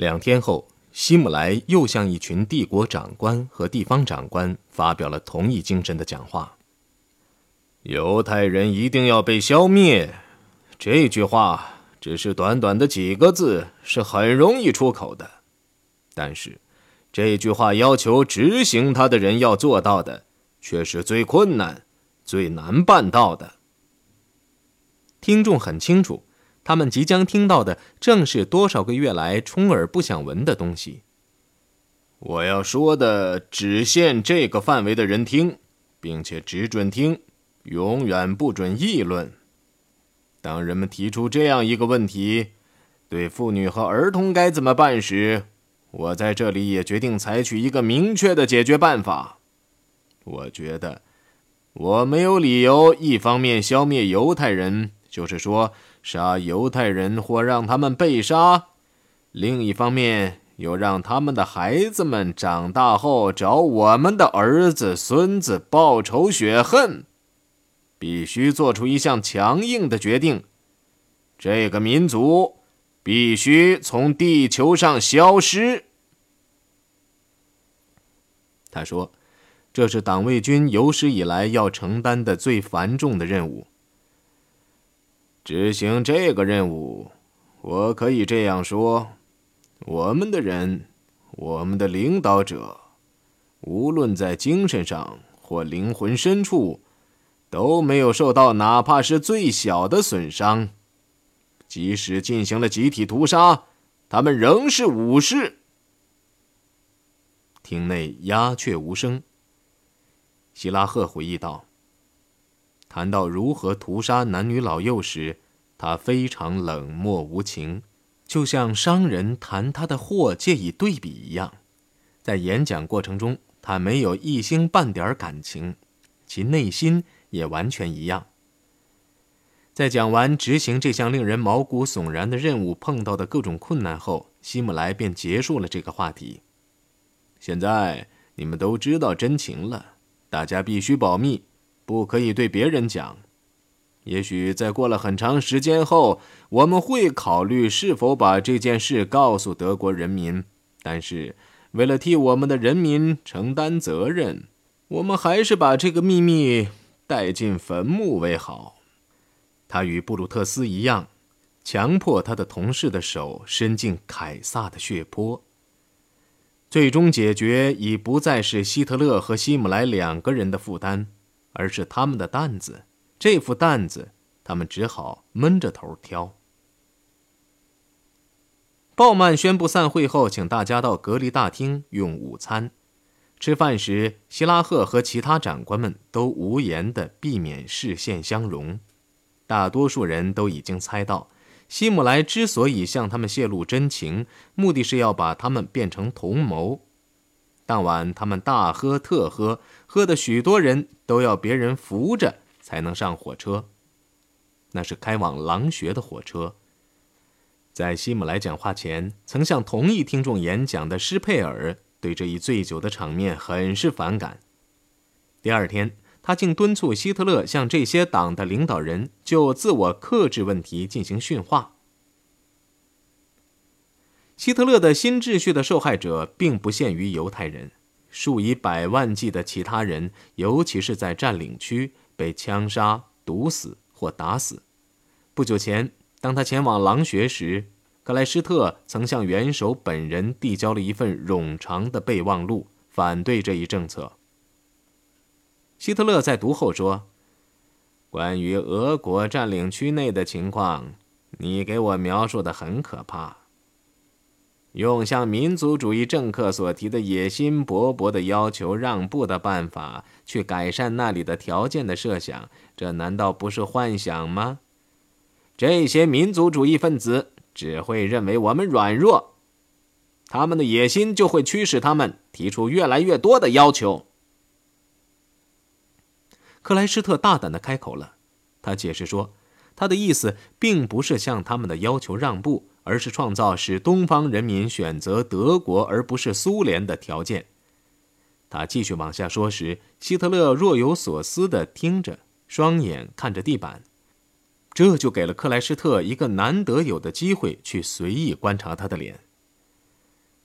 两天后，希姆莱又向一群帝国长官和地方长官发表了同一精神的讲话：“犹太人一定要被消灭。”这句话只是短短的几个字，是很容易出口的，但是这句话要求执行它的人要做到的，却是最困难、最难办到的。听众很清楚。他们即将听到的正是多少个月来充耳不想闻的东西。我要说的只限这个范围的人听，并且只准听，永远不准议论。当人们提出这样一个问题：对妇女和儿童该怎么办时，我在这里也决定采取一个明确的解决办法。我觉得，我没有理由一方面消灭犹太人，就是说。杀犹太人或让他们被杀，另一方面又让他们的孩子们长大后找我们的儿子、孙子报仇雪恨，必须做出一项强硬的决定：这个民族必须从地球上消失。他说：“这是党卫军有史以来要承担的最繁重的任务。”执行这个任务，我可以这样说：我们的人，我们的领导者，无论在精神上或灵魂深处，都没有受到哪怕是最小的损伤。即使进行了集体屠杀，他们仍是武士。厅内鸦雀无声。希拉赫回忆道。谈到如何屠杀男女老幼时，他非常冷漠无情，就像商人谈他的货借以对比一样。在演讲过程中，他没有一星半点感情，其内心也完全一样。在讲完执行这项令人毛骨悚然的任务碰到的各种困难后，希姆莱便结束了这个话题。现在你们都知道真情了，大家必须保密。不可以对别人讲。也许在过了很长时间后，我们会考虑是否把这件事告诉德国人民。但是，为了替我们的人民承担责任，我们还是把这个秘密带进坟墓为好。他与布鲁特斯一样，强迫他的同事的手伸进凯撒的血泊。最终解决已不再是希特勒和希姆莱两个人的负担。而是他们的担子，这副担子，他们只好闷着头挑。鲍曼宣布散会后，请大家到隔离大厅用午餐。吃饭时，希拉赫和其他长官们都无言的避免视线相融。大多数人都已经猜到，希姆莱之所以向他们泄露真情，目的是要把他们变成同谋。当晚，他们大喝特喝，喝的许多人都要别人扶着才能上火车。那是开往狼穴的火车。在希姆莱讲话前，曾向同一听众演讲的施佩尔对这一醉酒的场面很是反感。第二天，他竟敦促希特勒向这些党的领导人就自我克制问题进行训话。希特勒的新秩序的受害者并不限于犹太人，数以百万计的其他人，尤其是在占领区被枪杀、毒死或打死。不久前，当他前往狼穴时，克莱施特曾向元首本人递交了一份冗长的备忘录，反对这一政策。希特勒在读后说：“关于俄国占领区内的情况，你给我描述的很可怕。”用向民族主义政客所提的野心勃勃的要求让步的办法去改善那里的条件的设想，这难道不是幻想吗？这些民族主义分子只会认为我们软弱，他们的野心就会驱使他们提出越来越多的要求。克莱施特大胆的开口了，他解释说，他的意思并不是向他们的要求让步。而是创造使东方人民选择德国而不是苏联的条件。他继续往下说时，希特勒若有所思地听着，双眼看着地板。这就给了克莱施特一个难得有的机会去随意观察他的脸。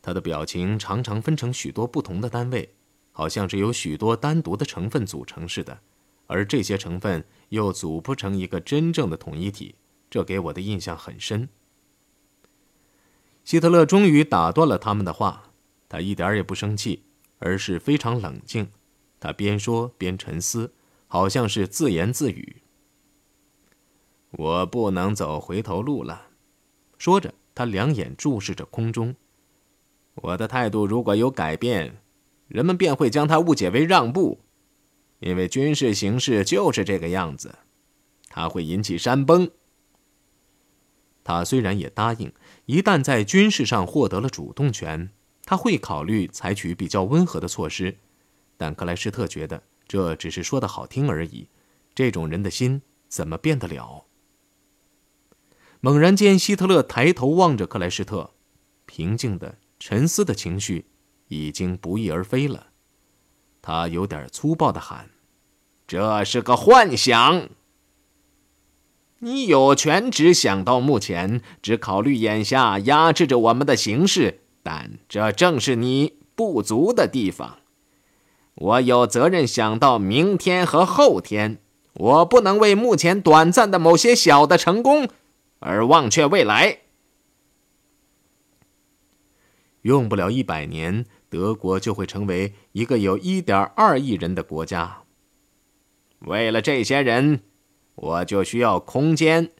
他的表情常常分成许多不同的单位，好像是由许多单独的成分组成似的，而这些成分又组不成一个真正的统一体。这给我的印象很深。希特勒终于打断了他们的话，他一点也不生气，而是非常冷静。他边说边沉思，好像是自言自语：“我不能走回头路了。”说着，他两眼注视着空中。我的态度如果有改变，人们便会将它误解为让步，因为军事形势就是这个样子，它会引起山崩。他虽然也答应，一旦在军事上获得了主动权，他会考虑采取比较温和的措施，但克莱施特觉得这只是说的好听而已。这种人的心怎么变得了？猛然间，希特勒抬头望着克莱施特，平静的。沉思的情绪已经不翼而飞了，他有点粗暴的喊：“这是个幻想！你有权只想到目前，只考虑眼下压制着我们的形势，但这正是你不足的地方。我有责任想到明天和后天，我不能为目前短暂的某些小的成功而忘却未来。”用不了一百年，德国就会成为一个有一点二亿人的国家。为了这些人，我就需要空间。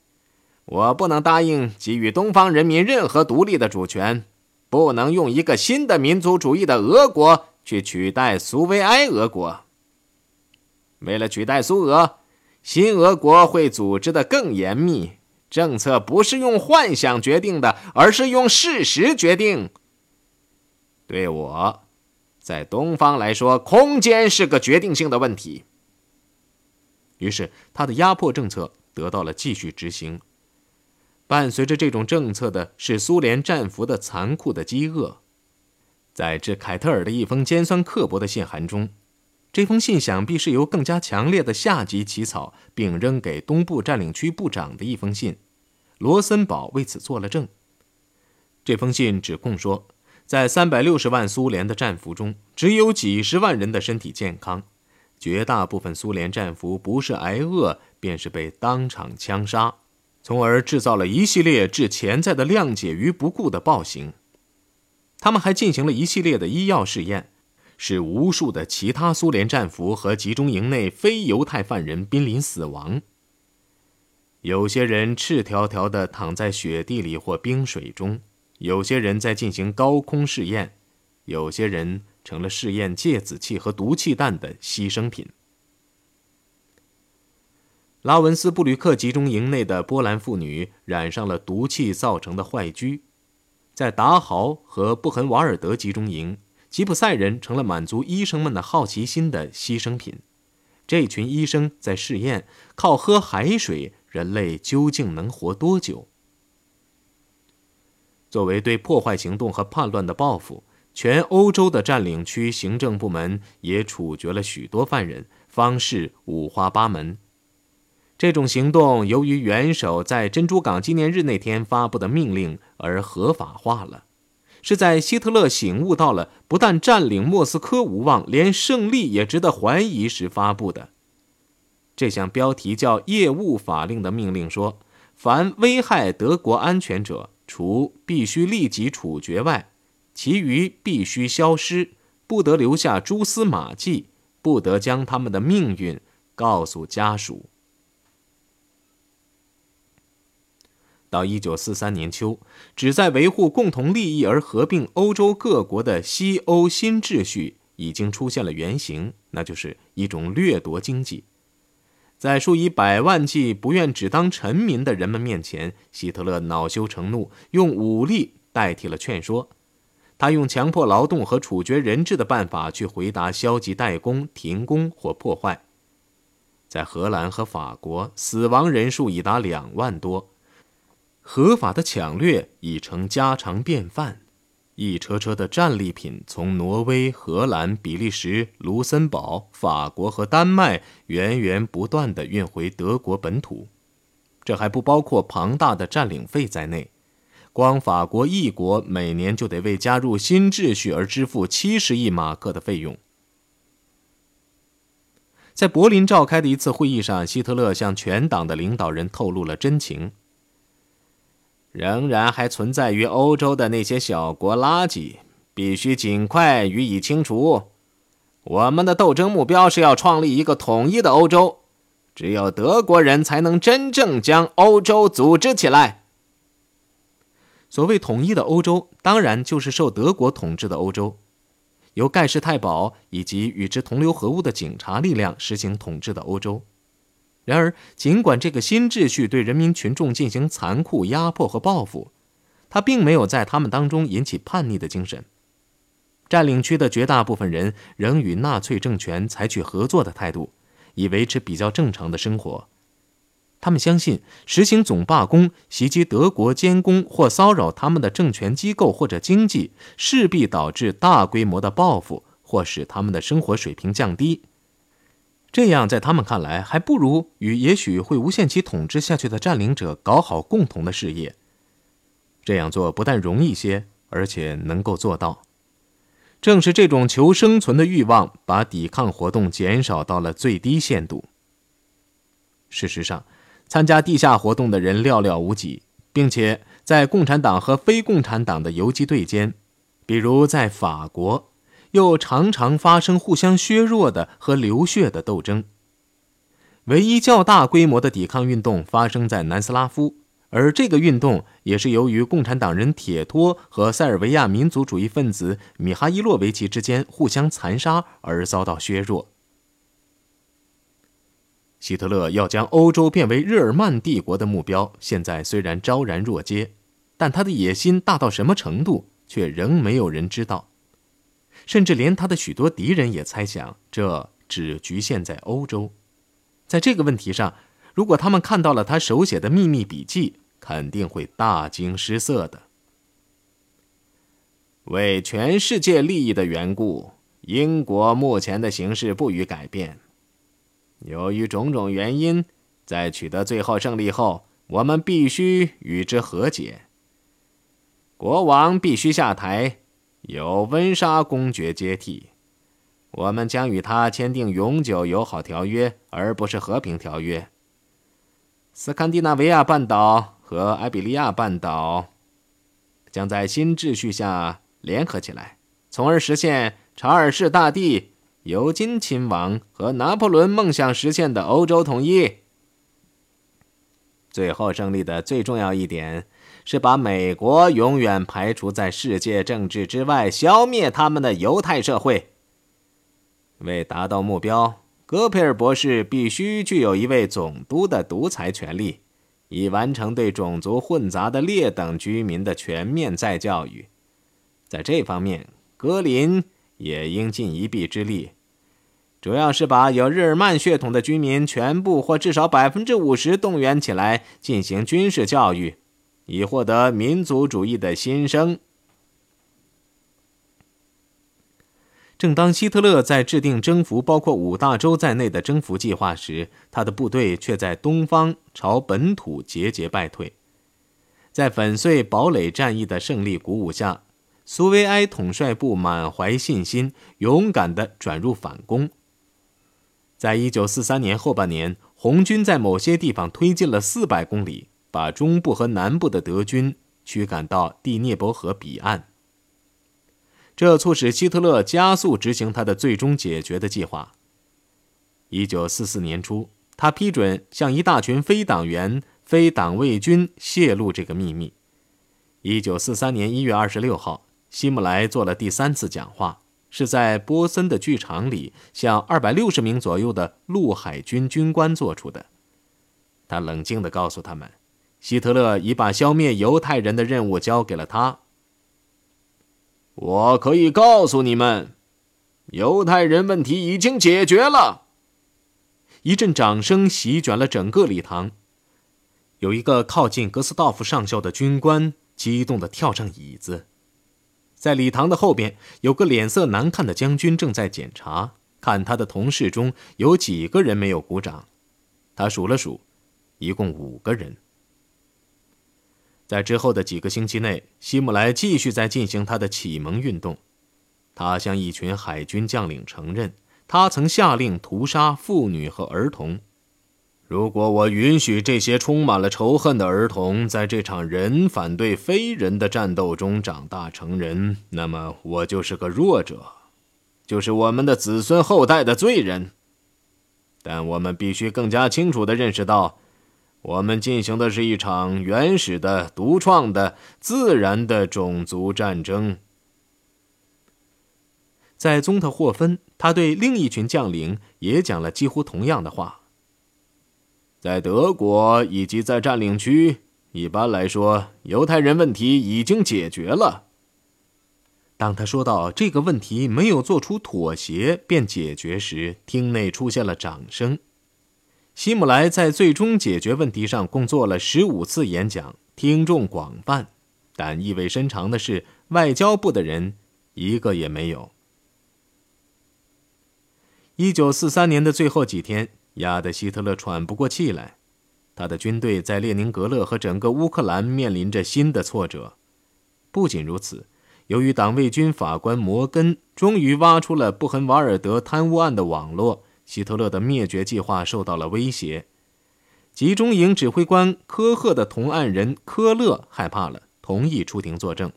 我不能答应给予东方人民任何独立的主权，不能用一个新的民族主义的俄国去取代苏维埃俄国。为了取代苏俄，新俄国会组织的更严密。政策不是用幻想决定的，而是用事实决定。对我，在东方来说，空间是个决定性的问题。于是，他的压迫政策得到了继续执行。伴随着这种政策的是苏联战俘的残酷的饥饿。在致凯特尔的一封尖酸刻薄的信函中，这封信想必是由更加强烈的下级起草，并扔给东部占领区部长的一封信。罗森堡为此作了证。这封信指控说。在三百六十万苏联的战俘中，只有几十万人的身体健康，绝大部分苏联战俘不是挨饿，便是被当场枪杀，从而制造了一系列置潜在的谅解于不顾的暴行。他们还进行了一系列的医药试验，使无数的其他苏联战俘和集中营内非犹太犯人濒临死亡。有些人赤条条地躺在雪地里或冰水中。有些人在进行高空试验，有些人成了试验芥子气和毒气弹的牺牲品。拉文斯布吕克集中营内的波兰妇女染上了毒气造成的坏疽，在达豪和布痕瓦尔德集中营，吉普赛人成了满足医生们的好奇心的牺牲品。这群医生在试验：靠喝海水，人类究竟能活多久？作为对破坏行动和叛乱的报复，全欧洲的占领区行政部门也处决了许多犯人，方式五花八门。这种行动由于元首在珍珠港纪念日那天发布的命令而合法化了，是在希特勒醒悟到了不但占领莫斯科无望，连胜利也值得怀疑时发布的。这项标题叫“业务法令”的命令说：“凡危害德国安全者。”除必须立即处决外，其余必须消失，不得留下蛛丝马迹，不得将他们的命运告诉家属。到一九四三年秋，旨在维护共同利益而合并欧洲各国的西欧新秩序已经出现了原型，那就是一种掠夺经济。在数以百万计不愿只当臣民的人们面前，希特勒恼羞成怒，用武力代替了劝说。他用强迫劳动和处决人质的办法去回答消极怠工、停工或破坏。在荷兰和法国，死亡人数已达两万多，合法的抢掠已成家常便饭。一车车的战利品从挪威、荷兰、比利时、卢森堡、法国和丹麦源源不断地运回德国本土，这还不包括庞大的占领费在内。光法国一国每年就得为加入新秩序而支付七十亿马克的费用。在柏林召开的一次会议上，希特勒向全党的领导人透露了真情。仍然还存在于欧洲的那些小国垃圾，必须尽快予以清除。我们的斗争目标是要创立一个统一的欧洲，只有德国人才能真正将欧洲组织起来。所谓统一的欧洲，当然就是受德国统治的欧洲。由盖世太保以及与之同流合污的警察力量实行统治的欧洲。然而，尽管这个新秩序对人民群众进行残酷压迫和报复，他并没有在他们当中引起叛逆的精神。占领区的绝大部分人仍与纳粹政权采取合作的态度，以维持比较正常的生活。他们相信，实行总罢工、袭击德国监工或骚扰他们的政权机构或者经济，势必导致大规模的报复或使他们的生活水平降低。这样，在他们看来，还不如与也许会无限期统治下去的占领者搞好共同的事业。这样做不但容易些，而且能够做到。正是这种求生存的欲望，把抵抗活动减少到了最低限度。事实上，参加地下活动的人寥寥无几，并且在共产党和非共产党的游击队间，比如在法国，又常常发生互相削弱的和流血的斗争。唯一较大规模的抵抗运动发生在南斯拉夫，而这个运动也是由于共产党人铁托和塞尔维亚民族主义分子米哈伊洛维奇之间互相残杀而遭到削弱。希特勒要将欧洲变为日耳曼帝国的目标，现在虽然昭然若揭，但他的野心大到什么程度，却仍没有人知道。甚至连他的许多敌人也猜想，这只局限在欧洲。在这个问题上，如果他们看到了他手写的秘密笔记，肯定会大惊失色的。为全世界利益的缘故，英国目前的形势不予改变。由于种种原因，在取得最后胜利后，我们必须与之和解。国王必须下台，由温莎公爵接替。我们将与他签订永久友好条约，而不是和平条约。斯堪的纳维亚半岛和埃比利亚半岛将在新秩序下联合起来，从而实现查尔士大帝。尤金亲王和拿破仑梦想实现的欧洲统一。最后胜利的最重要一点是把美国永远排除在世界政治之外，消灭他们的犹太社会。为达到目标，戈培尔博士必须具有一位总督的独裁权力，以完成对种族混杂的劣等居民的全面再教育。在这方面，格林。也应尽一臂之力，主要是把有日耳曼血统的居民全部或至少百分之五十动员起来进行军事教育，以获得民族主义的新生。正当希特勒在制定征服包括五大洲在内的征服计划时，他的部队却在东方朝本土节节败退。在粉碎堡垒战役的胜利鼓舞下。苏维埃统帅部满怀信心，勇敢地转入反攻。在一九四三年后半年，红军在某些地方推进了四百公里，把中部和南部的德军驱赶到第聂伯河彼岸。这促使希特勒加速执行他的最终解决的计划。一九四四年初，他批准向一大群非党员、非党卫军泄露这个秘密。一九四三年一月二十六号。希姆莱做了第三次讲话，是在波森的剧场里，向二百六十名左右的陆海军军官做出的。他冷静地告诉他们，希特勒已把消灭犹太人的任务交给了他。我可以告诉你们，犹太人问题已经解决了。一阵掌声席卷了整个礼堂。有一个靠近格斯道夫上校的军官激动地跳上椅子。在礼堂的后边，有个脸色难看的将军正在检查，看他的同事中有几个人没有鼓掌。他数了数，一共五个人。在之后的几个星期内，希姆莱继续在进行他的启蒙运动。他向一群海军将领承认，他曾下令屠杀妇女和儿童。如果我允许这些充满了仇恨的儿童在这场人反对非人的战斗中长大成人，那么我就是个弱者，就是我们的子孙后代的罪人。但我们必须更加清楚地认识到，我们进行的是一场原始的、独创的、自然的种族战争。在宗特霍芬，他对另一群将领也讲了几乎同样的话。在德国以及在占领区，一般来说，犹太人问题已经解决了。当他说到这个问题没有做出妥协便解决时，厅内出现了掌声。希姆莱在最终解决问题上共做了十五次演讲，听众广泛，但意味深长的是，外交部的人一个也没有。一九四三年的最后几天。压得希特勒喘不过气来，他的军队在列宁格勒和整个乌克兰面临着新的挫折。不仅如此，由于党卫军法官摩根终于挖出了布痕瓦尔德贪污案的网络，希特勒的灭绝计划受到了威胁。集中营指挥官科赫的同案人科勒害怕了，同意出庭作证。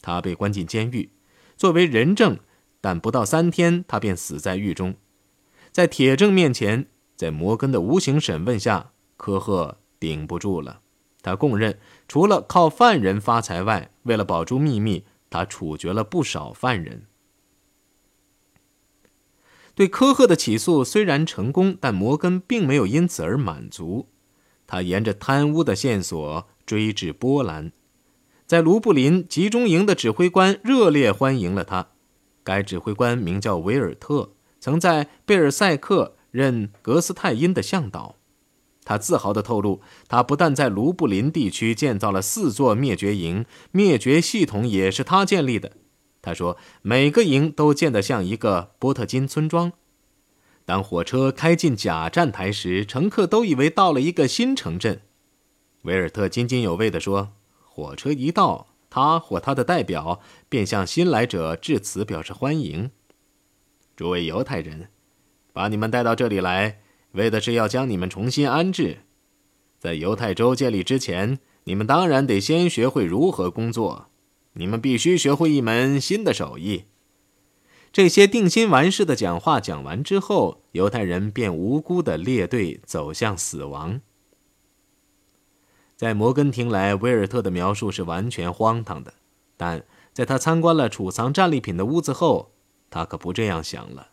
他被关进监狱，作为人证，但不到三天，他便死在狱中。在铁证面前。在摩根的无情审问下，科赫顶不住了。他供认，除了靠犯人发财外，为了保住秘密，他处决了不少犯人。对科赫的起诉虽然成功，但摩根并没有因此而满足。他沿着贪污的线索追至波兰，在卢布林集中营的指挥官热烈欢迎了他。该指挥官名叫维尔特，曾在贝尔塞克。任格斯泰因的向导，他自豪地透露，他不但在卢布林地区建造了四座灭绝营，灭绝系统也是他建立的。他说，每个营都建得像一个波特金村庄。当火车开进假站台时，乘客都以为到了一个新城镇。维尔特津津有味地说：“火车一到，他或他的代表便向新来者致辞，表示欢迎。诸位犹太人。”把你们带到这里来，为的是要将你们重新安置。在犹太州建立之前，你们当然得先学会如何工作。你们必须学会一门新的手艺。这些定心丸式的讲话讲完之后，犹太人便无辜的列队走向死亡。在摩根听来，威尔特的描述是完全荒唐的，但在他参观了储藏战利品的屋子后，他可不这样想了。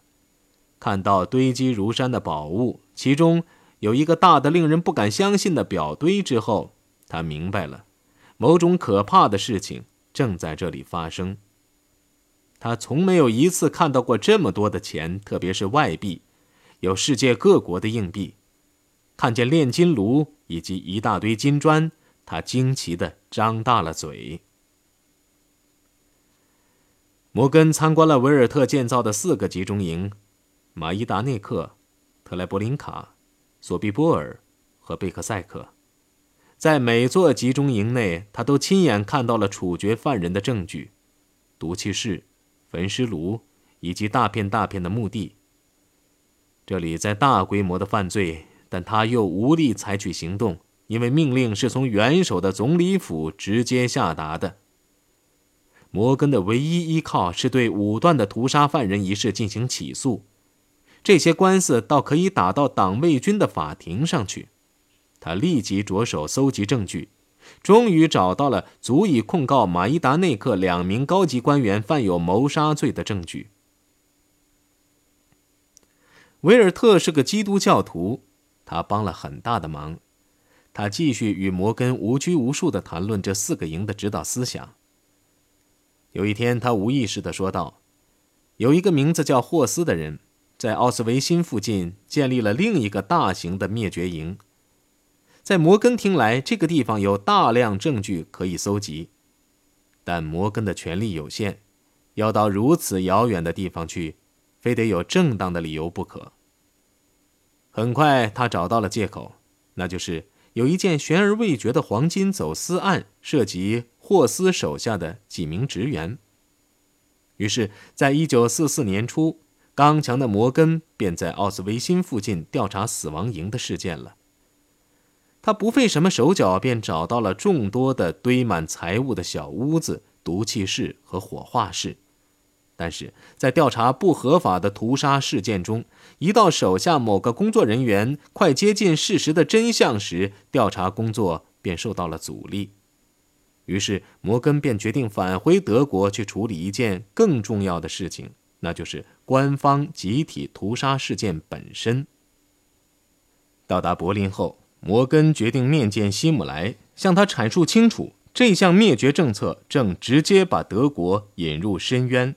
看到堆积如山的宝物，其中有一个大的令人不敢相信的表堆之后，他明白了，某种可怕的事情正在这里发生。他从没有一次看到过这么多的钱，特别是外币，有世界各国的硬币。看见炼金炉以及一大堆金砖，他惊奇地张大了嘴。摩根参观了维尔特建造的四个集中营。马伊达内克、特莱伯林卡、索比波尔和贝克塞克，在每座集中营内，他都亲眼看到了处决犯人的证据：毒气室、焚尸炉以及大片大片的墓地。这里在大规模的犯罪，但他又无力采取行动，因为命令是从元首的总理府直接下达的。摩根的唯一依靠是对武断的屠杀犯人一事进行起诉。这些官司倒可以打到党卫军的法庭上去。他立即着手搜集证据，终于找到了足以控告马伊达内克两名高级官员犯有谋杀罪的证据。维尔特是个基督教徒，他帮了很大的忙。他继续与摩根无拘无束地谈论这四个营的指导思想。有一天，他无意识地说道：“有一个名字叫霍斯的人。”在奥斯维辛附近建立了另一个大型的灭绝营。在摩根听来，这个地方有大量证据可以搜集，但摩根的权力有限，要到如此遥远的地方去，非得有正当的理由不可。很快，他找到了借口，那就是有一件悬而未决的黄金走私案，涉及霍斯手下的几名职员。于是，在一九四四年初，刚强的摩根便在奥斯维辛附近调查死亡营的事件了。他不费什么手脚，便找到了众多的堆满财物的小屋子、毒气室和火化室。但是在调查不合法的屠杀事件中，一到手下某个工作人员快接近事实的真相时，调查工作便受到了阻力。于是摩根便决定返回德国去处理一件更重要的事情，那就是官方集体屠杀事件本身。到达柏林后。摩根决定面见希姆莱，向他阐述清楚这项灭绝政策正直接把德国引入深渊。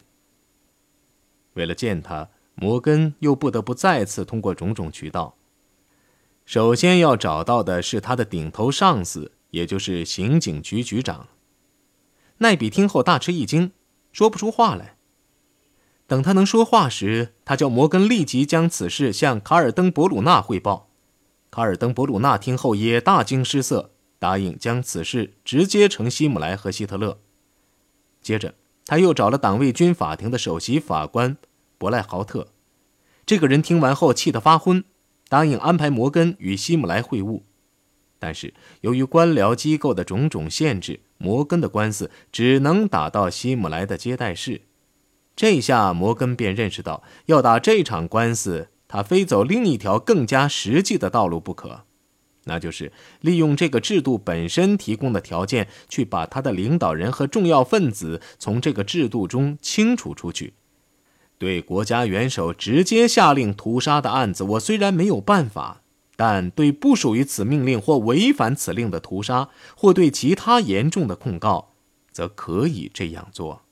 为了见他，摩根又不得不再次通过种种渠道。首先要找到的是他的顶头上司，也就是刑警局局长。奈比听后大吃一惊，说不出话来。等他能说话时，他叫摩根立即将此事向卡尔登伯鲁纳汇报。卡尔登伯鲁纳听后也大惊失色，答应将此事直接呈希姆莱和希特勒。接着，他又找了党卫军法庭的首席法官伯赖豪特。这个人听完后气得发昏，答应安排摩根与希姆莱会晤。但是，由于官僚机构的种种限制，摩根的官司只能打到希姆莱的接待室。这下，摩根便认识到要打这场官司。他非走另一条更加实际的道路不可，那就是利用这个制度本身提供的条件，去把他的领导人和重要分子从这个制度中清除出去。对国家元首直接下令屠杀的案子，我虽然没有办法，但对不属于此命令或违反此令的屠杀，或对其他严重的控告，则可以这样做。